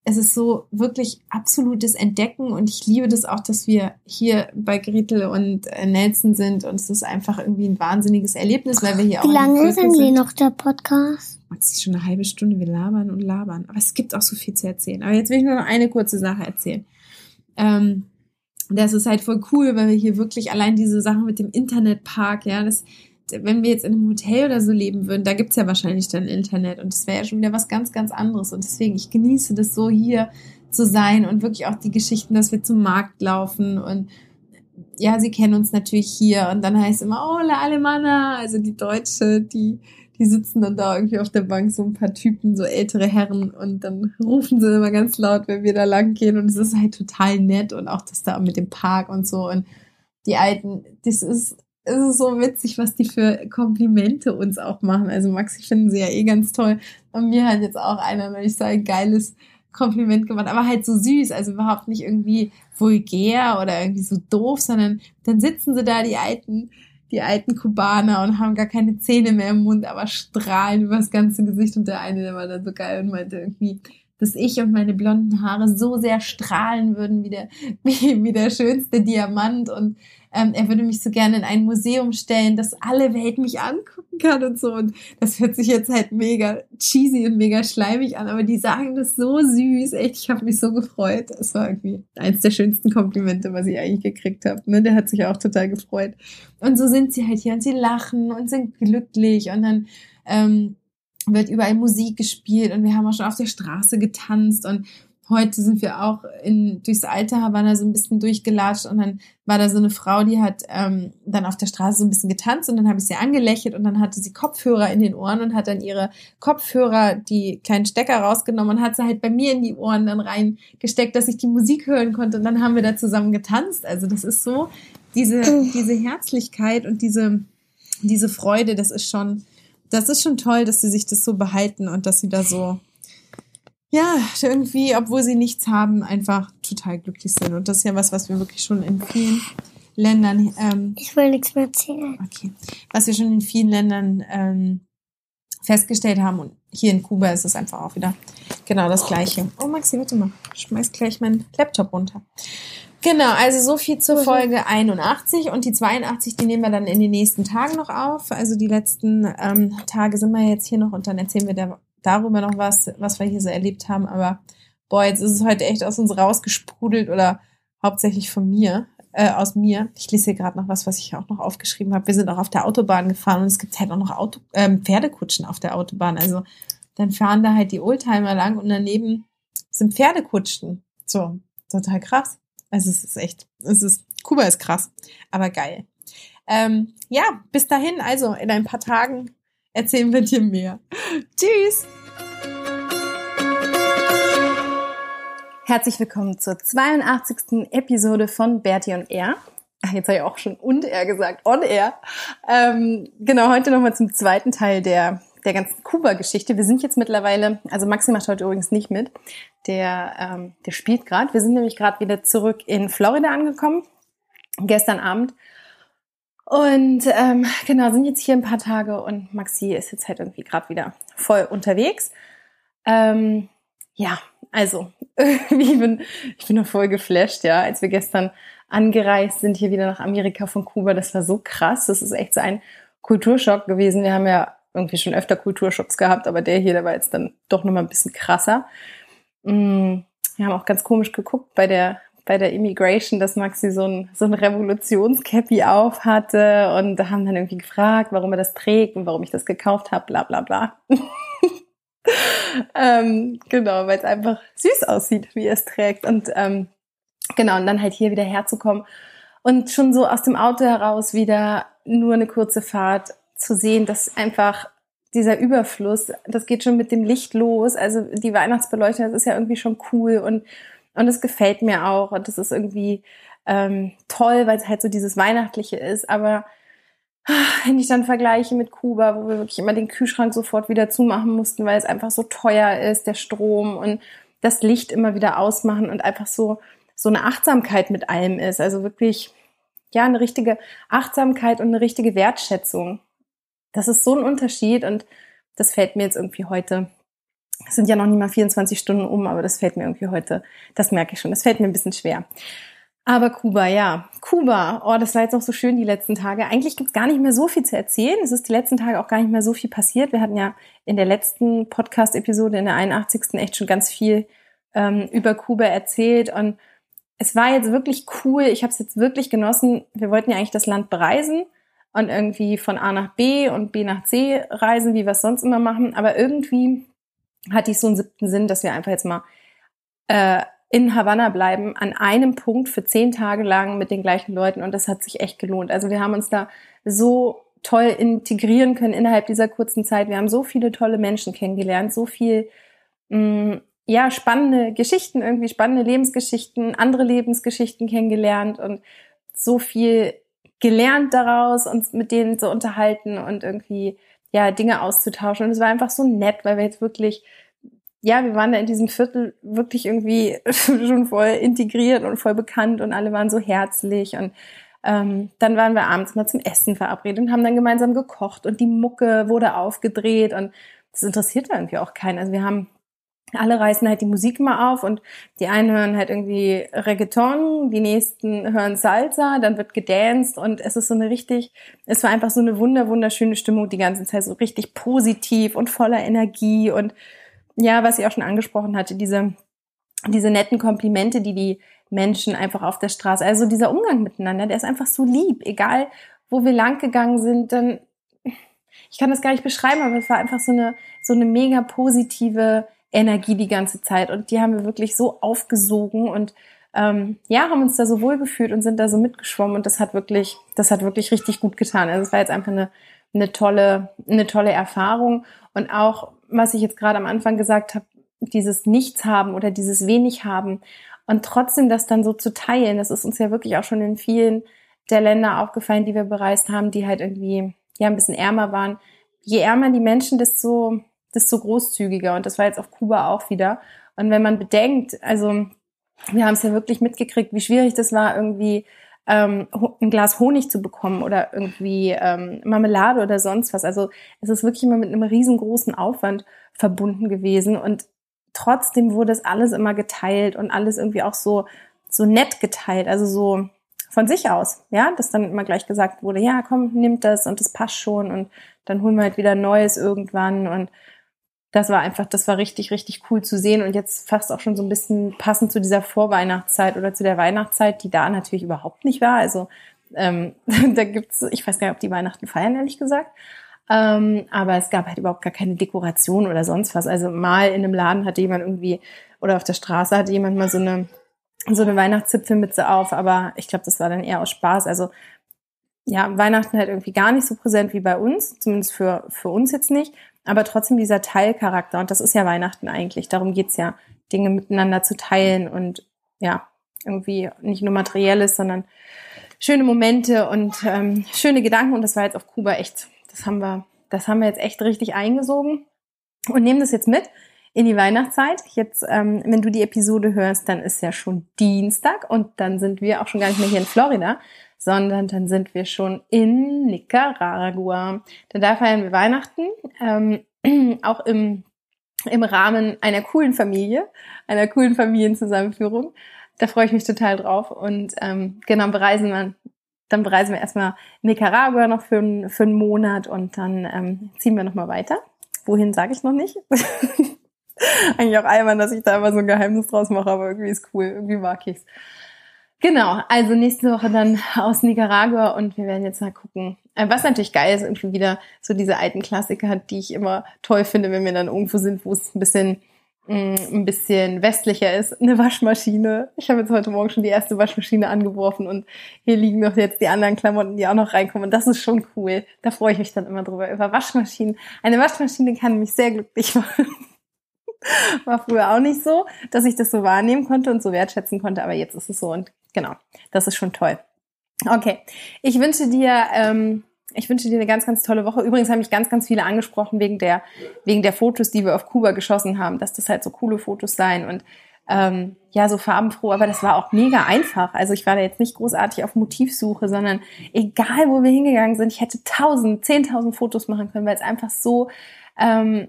es ist so wirklich absolutes Entdecken und ich liebe das auch, dass wir hier bei Gretel und äh, Nelson sind und es ist einfach irgendwie ein wahnsinniges Erlebnis, weil wir hier Wie auch lange ist denn hier noch der Podcast? Max, schon eine halbe Stunde, wir labern und labern. Aber es gibt auch so viel zu erzählen. Aber jetzt will ich nur noch eine kurze Sache erzählen. Ähm, das ist halt voll cool, weil wir hier wirklich allein diese Sache mit dem Internetpark, ja, das, wenn wir jetzt in einem Hotel oder so leben würden, da gibt's ja wahrscheinlich dann Internet und das wäre ja schon wieder was ganz, ganz anderes. Und deswegen, ich genieße das so hier zu sein und wirklich auch die Geschichten, dass wir zum Markt laufen und ja, sie kennen uns natürlich hier und dann heißt immer, oh, la Alemanna, also die Deutsche, die, die sitzen dann da irgendwie auf der Bank, so ein paar Typen, so ältere Herren und dann rufen sie immer ganz laut, wenn wir da lang gehen und es ist halt total nett und auch das da mit dem Park und so und die Alten, das ist, es ist so witzig, was die für Komplimente uns auch machen. Also Max, ich finde sie ja eh ganz toll und mir hat jetzt auch einer neulich so ein geiles Kompliment gemacht, aber halt so süß, also überhaupt nicht irgendwie vulgär oder irgendwie so doof, sondern dann sitzen sie da, die alten, die alten Kubaner und haben gar keine Zähne mehr im Mund, aber strahlen über das ganze Gesicht und der eine, der war dann so geil und meinte irgendwie, dass ich und meine blonden Haare so sehr strahlen würden wie der, wie, wie der schönste Diamant und ähm, er würde mich so gerne in ein Museum stellen, dass alle Welt mich angucken kann und so. Und das hört sich jetzt halt mega cheesy und mega schleimig an, aber die sagen das so süß. Echt, ich habe mich so gefreut. Das war irgendwie eins der schönsten Komplimente, was ich eigentlich gekriegt habe. Ne? Der hat sich auch total gefreut. Und so sind sie halt hier und sie lachen und sind glücklich und dann ähm, wird überall Musik gespielt und wir haben auch schon auf der Straße getanzt und heute sind wir auch in, durchs alte Havanna so ein bisschen durchgelatscht und dann war da so eine Frau, die hat ähm, dann auf der Straße so ein bisschen getanzt und dann habe ich sie angelächelt und dann hatte sie Kopfhörer in den Ohren und hat dann ihre Kopfhörer, die kleinen Stecker rausgenommen und hat sie halt bei mir in die Ohren dann reingesteckt, dass ich die Musik hören konnte und dann haben wir da zusammen getanzt. Also das ist so, diese, diese Herzlichkeit und diese, diese Freude, das ist schon, das ist schon toll, dass sie sich das so behalten und dass sie da so ja, irgendwie, obwohl sie nichts haben, einfach total glücklich sind. Und das ist ja was, was wir wirklich schon in vielen Ländern, ähm, Ich will nichts mehr erzählen. okay, was wir schon in vielen Ländern ähm, festgestellt haben. Und hier in Kuba ist es einfach auch wieder genau das Gleiche. Oh, Maxi, warte mal, ich schmeiß gleich meinen Laptop runter. Genau, also so viel zur Folge 81 und die 82, die nehmen wir dann in den nächsten Tagen noch auf. Also die letzten ähm, Tage sind wir jetzt hier noch und dann erzählen wir da, darüber noch was, was wir hier so erlebt haben. Aber boah, jetzt ist es heute echt aus uns rausgesprudelt oder hauptsächlich von mir, äh, aus mir. Ich lese hier gerade noch was, was ich auch noch aufgeschrieben habe. Wir sind auch auf der Autobahn gefahren und es gibt halt auch noch Auto, ähm, Pferdekutschen auf der Autobahn. Also dann fahren da halt die Oldtimer lang und daneben sind Pferdekutschen. So, total krass. Also es ist echt, es ist, Kuba ist krass, aber geil. Ähm, ja, bis dahin, also in ein paar Tagen erzählen wir dir mehr. Tschüss! Herzlich willkommen zur 82. Episode von Bertie und Er. Jetzt habe ich auch schon und er gesagt, on air. Ähm, genau, heute nochmal zum zweiten Teil der, der ganzen Kuba-Geschichte. Wir sind jetzt mittlerweile, also Maxi macht heute übrigens nicht mit, der, ähm, der spielt gerade. Wir sind nämlich gerade wieder zurück in Florida angekommen, gestern Abend. Und ähm, genau, sind jetzt hier ein paar Tage und Maxi ist jetzt halt irgendwie gerade wieder voll unterwegs. Ähm, ja, also, ich bin, noch voll geflasht, ja, als wir gestern angereist sind hier wieder nach Amerika von Kuba. Das war so krass. Das ist echt so ein Kulturschock gewesen. Wir haben ja irgendwie schon öfter Kulturschocks gehabt, aber der hier, der war jetzt dann doch nochmal ein bisschen krasser. Mm, Wir haben auch ganz komisch geguckt bei der bei der Immigration, dass Maxi so ein, so ein Revolutionscappy auf hatte und haben dann irgendwie gefragt, warum er das trägt und warum ich das gekauft habe, bla bla bla. ähm, genau, weil es einfach süß aussieht, wie er es trägt. Und ähm, genau, und dann halt hier wieder herzukommen und schon so aus dem Auto heraus wieder nur eine kurze Fahrt zu sehen, dass einfach dieser Überfluss, das geht schon mit dem Licht los. Also die Weihnachtsbeleuchtung, das ist ja irgendwie schon cool und und es gefällt mir auch und das ist irgendwie ähm, toll, weil es halt so dieses Weihnachtliche ist. Aber wenn ich dann vergleiche mit Kuba, wo wir wirklich immer den Kühlschrank sofort wieder zumachen mussten, weil es einfach so teuer ist, der Strom und das Licht immer wieder ausmachen und einfach so so eine Achtsamkeit mit allem ist. Also wirklich ja eine richtige Achtsamkeit und eine richtige Wertschätzung. Das ist so ein Unterschied und das fällt mir jetzt irgendwie heute Es sind ja noch nicht mal 24 Stunden um, aber das fällt mir irgendwie heute, das merke ich schon, das fällt mir ein bisschen schwer. Aber Kuba, ja. Kuba, oh, das war jetzt auch so schön die letzten Tage. Eigentlich gibt's gar nicht mehr so viel zu erzählen. Es ist die letzten Tage auch gar nicht mehr so viel passiert. Wir hatten ja in der letzten Podcast-Episode, in der 81. echt schon ganz viel ähm, über Kuba erzählt. Und es war jetzt wirklich cool. Ich habe es jetzt wirklich genossen. Wir wollten ja eigentlich das Land bereisen und irgendwie von A nach B und B nach C reisen, wie wir es sonst immer machen. Aber irgendwie hatte ich so einen siebten Sinn, dass wir einfach jetzt mal äh, in Havanna bleiben, an einem Punkt für zehn Tage lang mit den gleichen Leuten und das hat sich echt gelohnt. Also wir haben uns da so toll integrieren können innerhalb dieser kurzen Zeit. Wir haben so viele tolle Menschen kennengelernt, so viel, mh, mm, ja, spannende Geschichten, irgendwie spannende Lebensgeschichten, andere Lebensgeschichten kennengelernt und so viel gelernt daraus, uns mit denen zu unterhalten und irgendwie, ja, Dinge auszutauschen. Und es war einfach so nett, weil wir jetzt wirklich ja, wir waren da in diesem Viertel wirklich irgendwie schon voll integriert und voll bekannt und alle waren so herzlich und ähm, dann waren wir abends mal zum Essen verabredet und haben dann gemeinsam gekocht und die Mucke wurde aufgedreht und das interessiert irgendwie auch keinen. Also wir haben alle reißen halt die Musik mal auf und die einen hören halt irgendwie Reggaeton, die nächsten hören Salsa, dann wird gedanced und es ist so eine richtig, es war einfach so eine wunder, wunderschöne Stimmung die ganze Zeit, so richtig positiv und voller Energie und ja, was ich auch schon angesprochen hatte, diese, diese netten Komplimente, die die Menschen einfach auf der Straße, also dieser Umgang miteinander, der ist einfach so lieb, egal wo wir lang gegangen sind, dann, ich kann das gar nicht beschreiben, aber es war einfach so eine, so eine mega positive Energie die ganze Zeit. Und die haben wir wirklich so aufgesogen und ähm, ja, haben uns da so wohl gefühlt und sind da so mitgeschwommen. Und das hat wirklich, das hat wirklich richtig gut getan. Also es war jetzt einfach eine, eine tolle, eine tolle Erfahrung. Und auch was ich jetzt gerade am Anfang gesagt habe, dieses Nichts haben oder dieses wenig haben und trotzdem das dann so zu teilen, das ist uns ja wirklich auch schon in vielen der Länder aufgefallen, die wir bereist haben, die halt irgendwie ja ein bisschen ärmer waren. Je ärmer die Menschen, desto desto großzügiger und das war jetzt auf Kuba auch wieder. Und wenn man bedenkt, also wir haben es ja wirklich mitgekriegt, wie schwierig das war, irgendwie ähm, ein Glas Honig zu bekommen oder irgendwie ähm, Marmelade oder sonst was. Also es ist wirklich immer mit einem riesengroßen Aufwand verbunden gewesen und trotzdem wurde es alles immer geteilt und alles irgendwie auch so so nett geteilt, also so von sich aus, ja, dass dann immer gleich gesagt wurde, ja, komm, nimm das und das passt schon und dann holen wir halt wieder Neues irgendwann und das war einfach, das war richtig, richtig cool zu sehen und jetzt fast auch schon so ein bisschen passend zu dieser Vorweihnachtszeit oder zu der Weihnachtszeit, die da natürlich überhaupt nicht war. Also ähm, da gibt's, ich weiß gar nicht, ob die Weihnachten feiern, ehrlich gesagt. Ähm, aber es gab halt überhaupt gar keine Dekoration oder sonst was. Also mal in einem Laden hatte jemand irgendwie oder auf der Straße hatte jemand mal so eine so eine Weihnachtszipfelmütze auf, aber ich glaube, das war dann eher aus Spaß. Also ja, Weihnachten halt irgendwie gar nicht so präsent wie bei uns, zumindest für, für uns jetzt nicht aber trotzdem dieser Teilcharakter. Und das ist ja Weihnachten eigentlich. Darum geht's ja, Dinge miteinander zu teilen und ja, irgendwie nicht nur materielles, sondern schöne Momente und ähm, schöne Gedanken. Und das war jetzt auf Kuba echt, das haben wir, das haben wir jetzt echt richtig eingesogen und nehmen das jetzt mit in die Weihnachtszeit. Jetzt, ähm, wenn du die Episode hörst, dann ist ja schon Dienstag und dann sind wir auch schon gar nicht mehr hier in Florida, sondern dann sind wir schon in Nicaragua. Denn da feiern wir Weihnachten, ähm, auch im, im Rahmen einer coolen Familie, einer coolen Familienzusammenführung. Da freue ich mich total drauf. Und ähm, genau, bereisen wir, dann bereisen wir erstmal Nicaragua noch für, für einen Monat und dann ähm, ziehen wir nochmal weiter. Wohin sage ich noch nicht. Eigentlich auch einmal, dass ich da immer so ein Geheimnis draus mache, aber irgendwie ist cool, irgendwie mag ich's. Genau, also nächste Woche dann aus Nicaragua und wir werden jetzt mal gucken. Äh, was natürlich geil ist, irgendwie wieder so diese alten Klassiker hat, die ich immer toll finde, wenn wir dann irgendwo sind, wo es ein bisschen mm, ein bisschen westlicher ist, eine Waschmaschine. Ich habe jetzt heute Morgen schon die erste Waschmaschine angeworfen und hier liegen noch jetzt die anderen Klamotten, die auch noch reinkommen. Und das ist schon cool. Da freue ich mich dann immer drüber, über Waschmaschinen. Eine Waschmaschine kann mich sehr glücklich machen. War früher auch nicht so, dass ich das so wahrnehmen konnte und so wertschätzen konnte, aber jetzt ist es so und genau, das ist schon toll. Okay, ich wünsche dir, ähm, ich wünsche dir eine ganz, ganz tolle Woche. Übrigens haben mich ganz, ganz viele angesprochen wegen der, wegen der Fotos, die wir auf Kuba geschossen haben, dass das halt so coole Fotos seien und ähm, ja, so farbenfroh, aber das war auch mega einfach. Also ich war da jetzt nicht großartig auf Motivsuche, sondern egal, wo wir hingegangen sind, ich hätte tausend, zehntausend Fotos machen können, weil es einfach so ähm,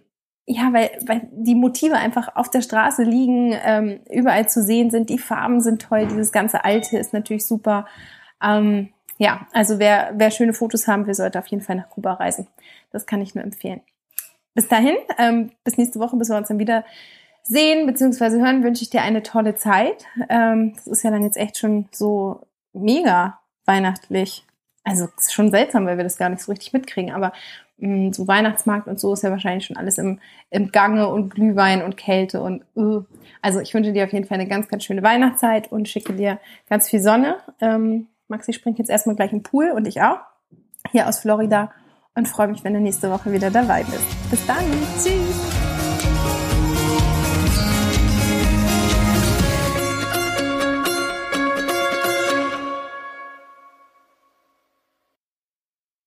ja, weil, weil die Motive einfach auf der Straße liegen, ähm, überall zu sehen sind, die Farben sind toll, dieses ganze Alte ist natürlich super. Ähm, ja, also wer, wer schöne Fotos haben will, sollte auf jeden Fall nach Kuba reisen. Das kann ich nur empfehlen. Bis dahin, ähm, bis nächste Woche, bis wir uns dann wieder sehen bzw. hören, wünsche ich dir eine tolle Zeit. Ähm, das ist ja dann jetzt echt schon so mega weihnachtlich. Also ist schon seltsam, weil wir das gar nicht so richtig mitkriegen, aber mm, so Weihnachtsmarkt und so ist ja wahrscheinlich schon alles im, im Gange und Glühwein und Kälte und uh. also ich wünsche dir auf jeden Fall eine ganz, ganz schöne Weihnachtszeit und schicke dir ganz viel Sonne. Ähm, Maxi springt jetzt erstmal gleich im Pool und ich auch, hier aus Florida und freue mich, wenn du nächste Woche wieder dabei bist. Bis dann, tschüss!